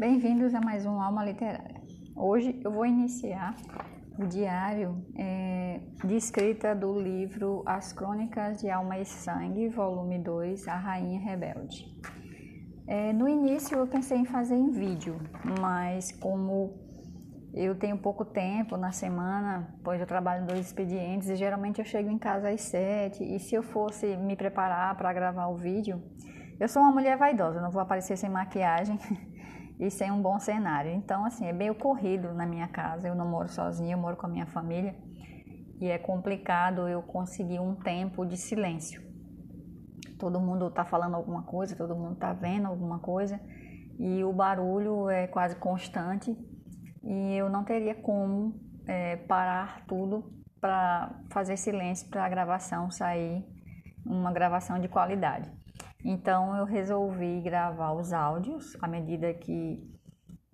Bem-vindos a mais um Alma Literária. Hoje eu vou iniciar o diário é, de escrita do livro As Crônicas de Alma e Sangue, volume 2, A Rainha Rebelde. É, no início eu pensei em fazer em vídeo, mas como eu tenho pouco tempo na semana, pois eu trabalho dois expedientes e geralmente eu chego em casa às sete. E se eu fosse me preparar para gravar o vídeo, eu sou uma mulher vaidosa, não vou aparecer sem maquiagem e sem um bom cenário. Então, assim, é meio corrido na minha casa. Eu não moro sozinha, eu moro com a minha família e é complicado eu conseguir um tempo de silêncio. Todo mundo está falando alguma coisa, todo mundo está vendo alguma coisa e o barulho é quase constante e eu não teria como é, parar tudo para fazer silêncio para a gravação sair uma gravação de qualidade. Então eu resolvi gravar os áudios à medida que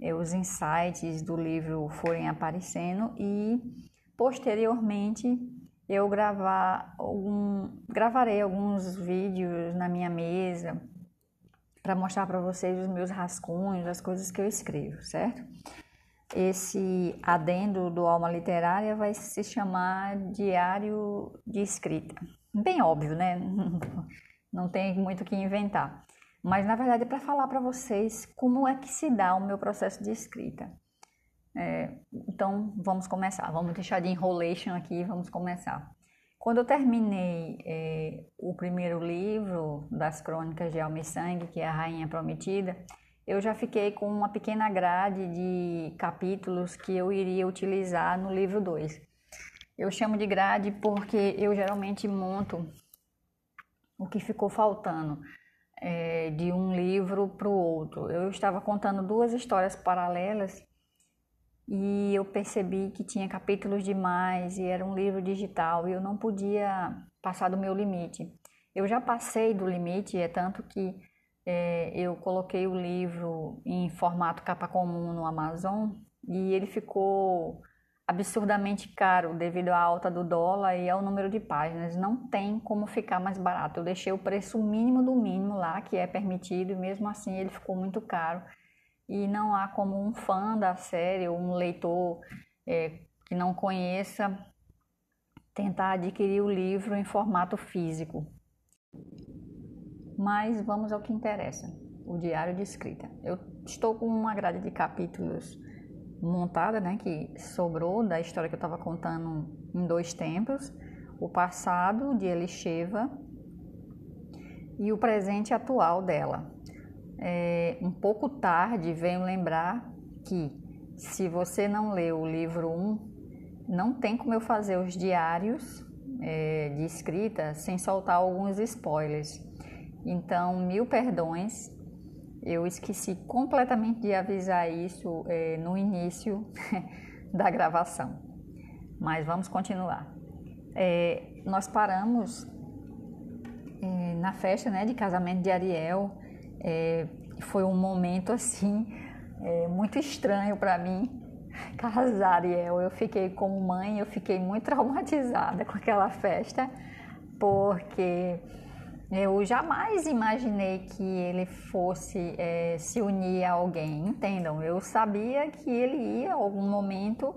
eh, os insights do livro forem aparecendo e posteriormente eu gravar algum, gravarei alguns vídeos na minha mesa para mostrar para vocês os meus rascunhos, as coisas que eu escrevo, certo? Esse adendo do Alma Literária vai se chamar Diário de Escrita. Bem óbvio, né? não tem muito o que inventar. Mas na verdade é para falar para vocês como é que se dá o meu processo de escrita. É, então vamos começar, vamos deixar de enrolation aqui, vamos começar. Quando eu terminei é, o primeiro livro das Crônicas de Alma e Sangue, que é a Rainha Prometida, eu já fiquei com uma pequena grade de capítulos que eu iria utilizar no livro 2. Eu chamo de grade porque eu geralmente monto o que ficou faltando é, de um livro para o outro. Eu estava contando duas histórias paralelas e eu percebi que tinha capítulos demais e era um livro digital e eu não podia passar do meu limite. Eu já passei do limite, é tanto que é, eu coloquei o livro em formato capa comum no Amazon e ele ficou absurdamente caro devido à alta do dólar e ao número de páginas. Não tem como ficar mais barato. Eu deixei o preço mínimo do mínimo lá, que é permitido, e mesmo assim ele ficou muito caro. E não há como um fã da série ou um leitor é, que não conheça tentar adquirir o livro em formato físico. Mas vamos ao que interessa: o diário de escrita. Eu estou com uma grade de capítulos montada, né, que sobrou da história que eu estava contando em dois tempos, o passado de Elisheva e o presente atual dela. É, um pouco tarde venho lembrar que se você não leu o livro 1, não tem como eu fazer os diários é, de escrita sem soltar alguns spoilers. Então, mil perdões eu esqueci completamente de avisar isso é, no início da gravação, mas vamos continuar. É, nós paramos é, na festa né, de casamento de Ariel, foi um momento assim muito estranho para mim casar Ariel. Eu fiquei como mãe, eu fiquei muito traumatizada com aquela festa, porque eu jamais imaginei que ele fosse é, se unir a alguém, entendam? Eu sabia que ele ia, em algum momento,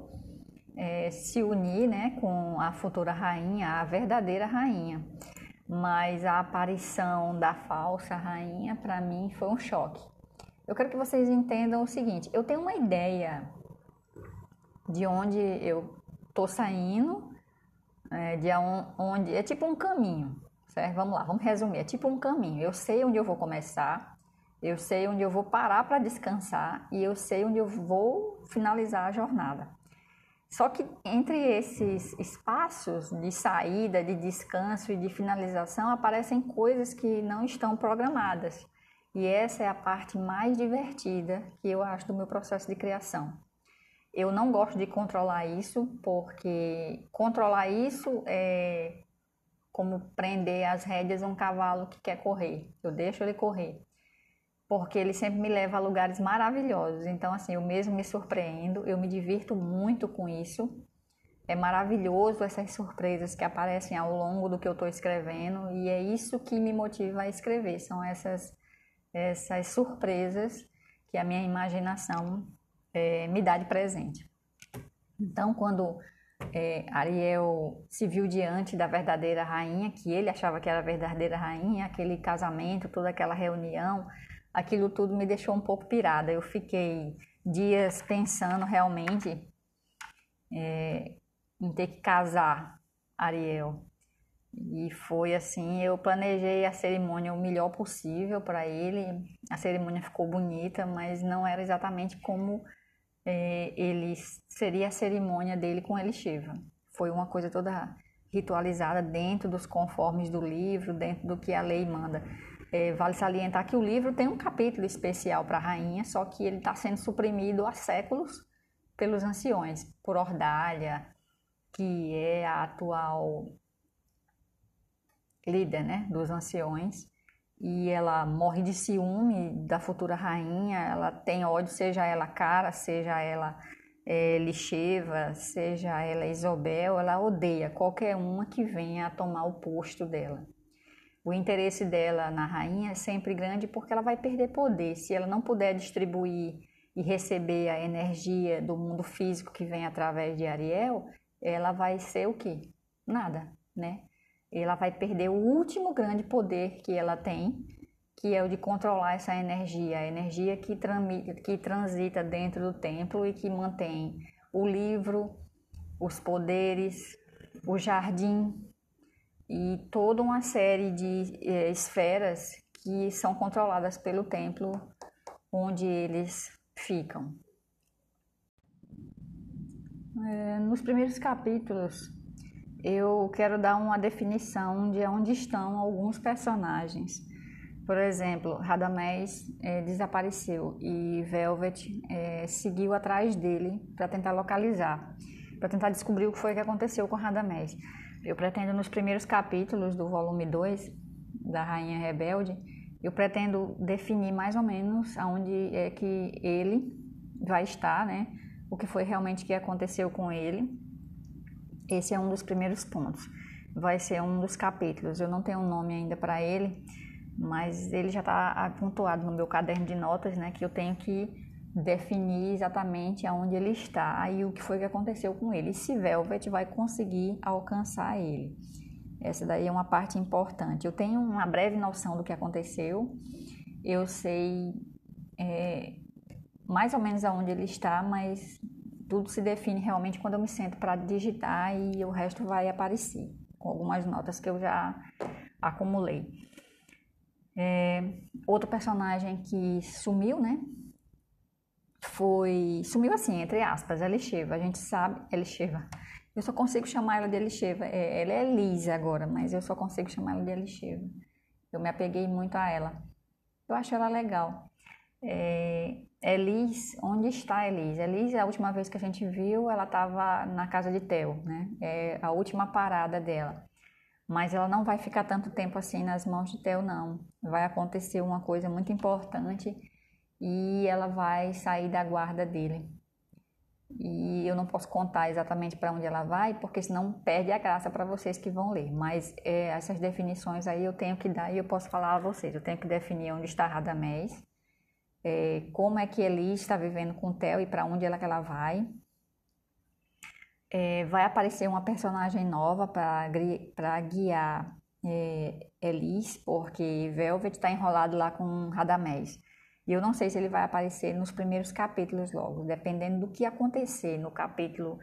é, se unir né, com a futura rainha, a verdadeira rainha. Mas a aparição da falsa rainha, para mim, foi um choque. Eu quero que vocês entendam o seguinte: eu tenho uma ideia de onde eu estou saindo, é, de onde é tipo um caminho certo? Vamos lá, vamos resumir. É tipo um caminho. Eu sei onde eu vou começar, eu sei onde eu vou parar para descansar e eu sei onde eu vou finalizar a jornada. Só que entre esses espaços de saída, de descanso e de finalização aparecem coisas que não estão programadas. E essa é a parte mais divertida que eu acho do meu processo de criação. Eu não gosto de controlar isso, porque controlar isso é como prender as rédeas a um cavalo que quer correr. Eu deixo ele correr. Porque ele sempre me leva a lugares maravilhosos. Então, assim, eu mesmo me surpreendo, eu me divirto muito com isso. É maravilhoso essas surpresas que aparecem ao longo do que eu estou escrevendo e é isso que me motiva a escrever. São essas, essas surpresas que a minha imaginação é, me dá de presente. Então, quando é, Ariel se viu diante da verdadeira rainha, que ele achava que era a verdadeira rainha, aquele casamento, toda aquela reunião, aquilo tudo me deixou um pouco pirada. Eu fiquei dias pensando realmente é, em ter que casar Ariel. E foi assim, eu planejei a cerimônia o melhor possível para ele. A cerimônia ficou bonita, mas não era exatamente como é, ele seria a cerimônia dele com Elisheva. Foi uma coisa toda ritualizada dentro dos conformes do livro, dentro do que a lei manda. É, vale salientar que o livro tem um capítulo especial para a rainha, só que ele está sendo suprimido há séculos pelos anciões, por Ordalha, que é a atual líder né, dos anciões, e ela morre de ciúme da futura rainha, ela tem ódio, seja ela Cara, seja ela é, Lixeva, seja ela Isobel, ela odeia qualquer uma que venha a tomar o posto dela. O interesse dela na rainha é sempre grande porque ela vai perder poder. Se ela não puder distribuir e receber a energia do mundo físico que vem através de Ariel, ela vai ser o quê? Nada, né? Ela vai perder o último grande poder que ela tem, que é o de controlar essa energia, a energia que, que transita dentro do templo e que mantém o livro, os poderes, o jardim e toda uma série de eh, esferas que são controladas pelo templo onde eles ficam. É, nos primeiros capítulos, eu quero dar uma definição de onde estão alguns personagens. Por exemplo, Radamés é, desapareceu e Velvet é, seguiu atrás dele para tentar localizar, para tentar descobrir o que foi que aconteceu com Radamés. Eu pretendo, nos primeiros capítulos do volume 2 da Rainha Rebelde, eu pretendo definir mais ou menos aonde é que ele vai estar, né? O que foi realmente que aconteceu com ele. Esse é um dos primeiros pontos. Vai ser um dos capítulos. Eu não tenho um nome ainda para ele, mas ele já está pontuado no meu caderno de notas, né? Que eu tenho que definir exatamente aonde ele está e o que foi que aconteceu com ele. E se Velvet vai conseguir alcançar ele. Essa daí é uma parte importante. Eu tenho uma breve noção do que aconteceu. Eu sei é, mais ou menos aonde ele está, mas tudo se define realmente quando eu me sento para digitar e o resto vai aparecer com algumas notas que eu já acumulei. É, outro personagem que sumiu, né? Foi. Sumiu assim, entre aspas, Elisheva. A gente sabe. Elisheva. Eu só consigo chamar ela de Elisheva. É, ela é Lisa agora, mas eu só consigo chamar ela de Elisheva. Eu me apeguei muito a ela. Eu acho ela legal. É, Elis, onde está Elis? Elis, a última vez que a gente viu, ela estava na casa de Theo, né? É a última parada dela. Mas ela não vai ficar tanto tempo assim nas mãos de Theo, não. Vai acontecer uma coisa muito importante e ela vai sair da guarda dele e eu não posso contar exatamente para onde ela vai, porque senão perde a graça para vocês que vão ler. Mas é, essas definições aí eu tenho que dar e eu posso falar a vocês. Eu tenho que definir onde está Radamés, é, como é que Eli está vivendo com Theo e para onde ela, que ela vai. É, vai aparecer uma personagem nova para guiar é, Elis, porque Velvet está enrolado lá com Radamés. E eu não sei se ele vai aparecer nos primeiros capítulos logo, dependendo do que acontecer no capítulo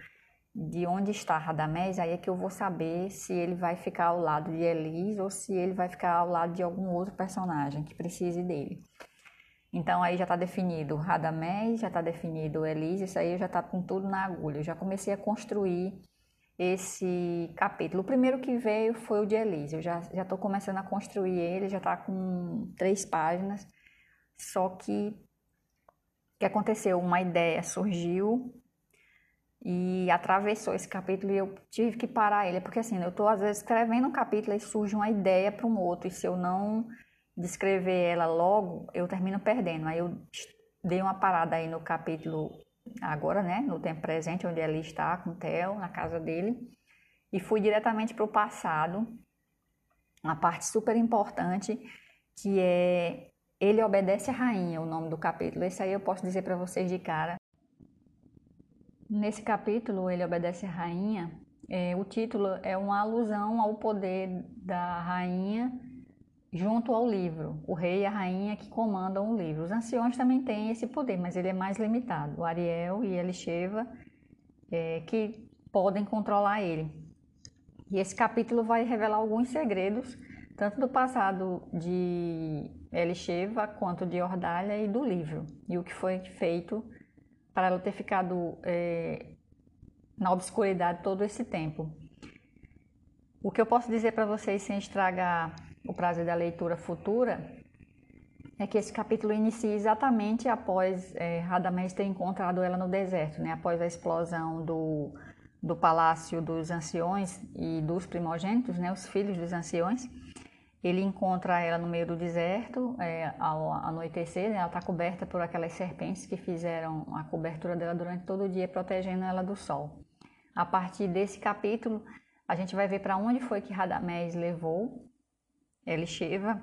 de onde está Radamés, aí é que eu vou saber se ele vai ficar ao lado de Elis ou se ele vai ficar ao lado de algum outro personagem que precise dele. Então aí já está definido Radamés, já está definido Elis, isso aí já está com tudo na agulha. Eu já comecei a construir esse capítulo. O primeiro que veio foi o de Elis. Eu já estou começando a construir ele, já está com três páginas. Só que o que aconteceu? Uma ideia surgiu e atravessou esse capítulo e eu tive que parar ele, porque assim, eu estou às vezes escrevendo um capítulo e surge uma ideia para um outro, e se eu não descrever ela logo, eu termino perdendo. Aí eu dei uma parada aí no capítulo agora, né, no tempo presente, onde ele está com o Theo, na casa dele, e fui diretamente para o passado, uma parte super importante, que é Ele obedece à rainha, o nome do capítulo. Esse aí eu posso dizer para vocês de cara. Nesse capítulo, Ele obedece à rainha. É, o título é uma alusão ao poder da rainha junto ao livro. O rei e a rainha que comandam o livro. Os anciões também têm esse poder, mas ele é mais limitado. O Ariel e Elisheva é, que podem controlar ele. E esse capítulo vai revelar alguns segredos, tanto do passado de Elisheva quanto de Ordalha e do livro, e o que foi feito para ela ter ficado é, na obscuridade todo esse tempo. O que eu posso dizer para vocês sem estragar o prazer da leitura futura é que esse capítulo inicia exatamente após é, Radamés ter encontrado ela no deserto, né? após a explosão do, do palácio dos anciões e dos primogênitos, né? os filhos dos anciões. Ele encontra ela no meio do deserto, é, ao anoitecer, né? ela está coberta por aquelas serpentes que fizeram a cobertura dela durante todo o dia, protegendo ela do sol. A partir desse capítulo, a gente vai ver para onde foi que Radamés levou Elisheva,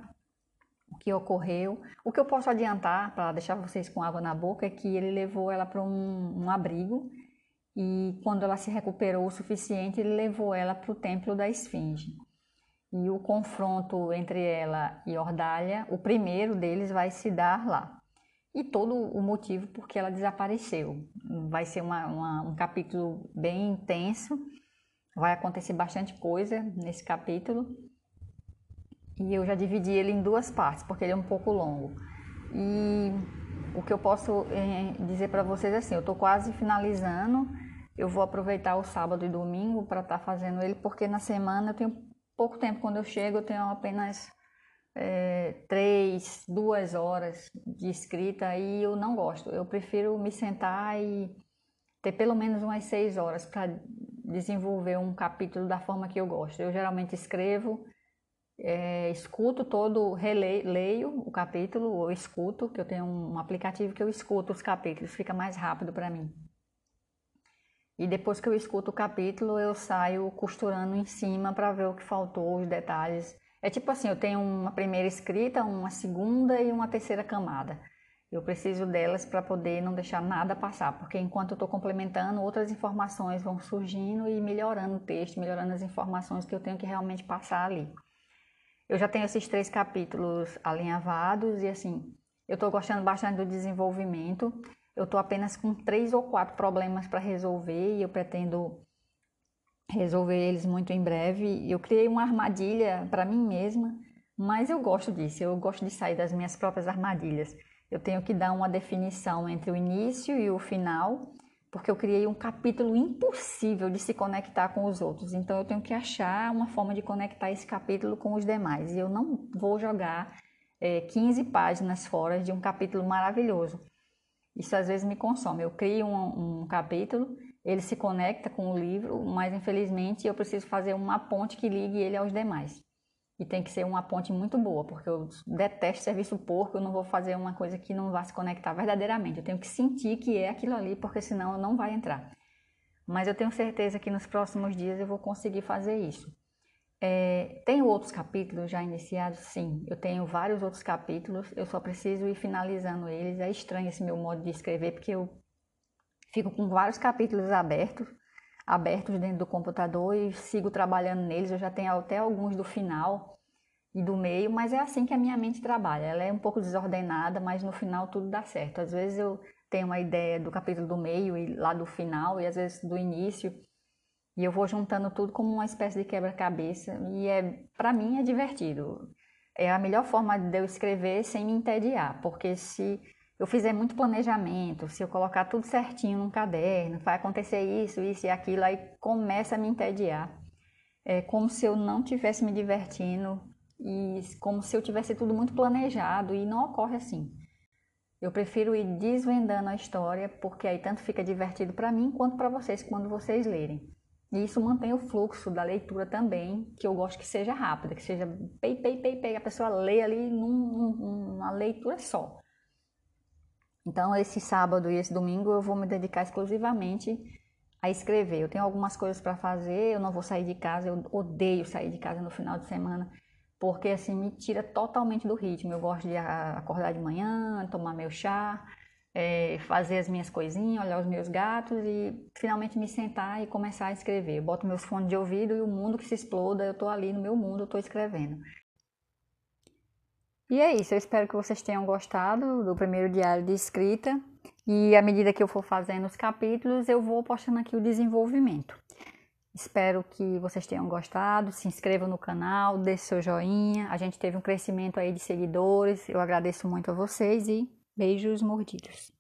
o que ocorreu. O que eu posso adiantar, para deixar vocês com água na boca, é que ele levou ela para um, um abrigo e quando ela se recuperou o suficiente, ele levou ela para o templo da Esfinge. E o confronto entre ela e Ordalha, o primeiro deles vai se dar lá. E todo o motivo por que ela desapareceu. Vai ser uma, uma, um capítulo bem intenso, vai acontecer bastante coisa nesse capítulo. E eu já dividi ele em duas partes, porque ele é um pouco longo. E o que eu posso é, dizer para vocês é assim, eu estou quase finalizando, eu vou aproveitar o sábado e domingo para estar tá fazendo ele, porque na semana eu tenho pouco tempo, quando eu chego eu tenho apenas é, três, duas horas de escrita e eu não gosto. Eu prefiro me sentar e ter pelo menos umas seis horas para desenvolver um capítulo da forma que eu gosto. Eu geralmente escrevo é, escuto todo, releio, leio o capítulo, ou escuto, que eu tenho um aplicativo que eu escuto os capítulos, fica mais rápido para mim. E depois que eu escuto o capítulo, eu saio costurando em cima para ver o que faltou, os detalhes. É tipo assim, eu tenho uma primeira escrita, uma segunda e uma terceira camada. Eu preciso delas para poder não deixar nada passar, porque enquanto eu estou complementando, outras informações vão surgindo e melhorando o texto, melhorando as informações que eu tenho que realmente passar ali. Eu já tenho esses três capítulos alinhavados e assim, eu estou gostando bastante do desenvolvimento. Eu estou apenas com três ou quatro problemas para resolver e eu pretendo resolver eles muito em breve. Eu criei uma armadilha para mim mesma, mas eu gosto disso, eu gosto de sair das minhas próprias armadilhas. Eu tenho que dar uma definição entre o início e o final porque eu criei um capítulo impossível de se conectar com os outros. Então eu tenho que achar uma forma de conectar esse capítulo com os demais. E eu não vou jogar é, 15 páginas fora de um capítulo maravilhoso. Isso às vezes me consome. Eu crio um, um capítulo, ele se conecta com o livro, mas infelizmente eu preciso fazer uma ponte que ligue ele aos demais. E tem que ser uma ponte muito boa, porque eu detesto serviço porco, eu não vou fazer uma coisa que não vá se conectar verdadeiramente. Eu tenho que sentir que é aquilo ali, porque senão não vai entrar. Mas eu tenho certeza que nos próximos dias eu vou conseguir fazer isso. É, tenho outros capítulos já iniciados? Sim, eu tenho vários outros capítulos, eu só preciso ir finalizando eles. É estranho esse meu modo de escrever, porque eu fico com vários capítulos abertos, abertos dentro do computador e sigo trabalhando neles. Eu já tenho até alguns do final e do meio, mas é assim que a minha mente trabalha. Ela é um pouco desordenada, mas no final tudo dá certo. Às vezes eu tenho uma ideia do capítulo do meio e lá do final, e às vezes do início, e eu vou juntando tudo como uma espécie de quebra-cabeça, e é para mim é divertido. É a melhor forma de eu escrever sem me entediar, porque se eu fizer muito planejamento, se eu colocar tudo certinho num caderno, vai acontecer isso, isso e aquilo, aí começa a me entediar. É como se eu não tivesse me divertindo e como se eu tivesse tudo muito planejado e não ocorre assim. Eu prefiro ir desvendando a história porque aí tanto fica divertido para mim quanto para vocês quando vocês lerem. E isso mantém o fluxo da leitura também, que eu gosto que seja rápida, que seja pei, pei, pei, pei, a pessoa lê ali num, numa leitura só. Então, esse sábado e esse domingo eu vou me dedicar exclusivamente a escrever. Eu tenho algumas coisas para fazer, eu não vou sair de casa, eu odeio sair de casa no final de semana, porque assim me tira totalmente do ritmo. Eu gosto de acordar de manhã, tomar meu chá, é, fazer as minhas coisinhas, olhar os meus gatos e finalmente me sentar e começar a escrever. Eu boto meus fones de ouvido e o mundo que se exploda, eu tô ali no meu mundo, eu tô escrevendo. E é isso, eu espero que vocês tenham gostado do primeiro diário de escrita. E à medida que eu for fazendo os capítulos, eu vou postando aqui o desenvolvimento. Espero que vocês tenham gostado. Se inscrevam no canal, deixe seu joinha. A gente teve um crescimento aí de seguidores. Eu agradeço muito a vocês e beijos mordidos.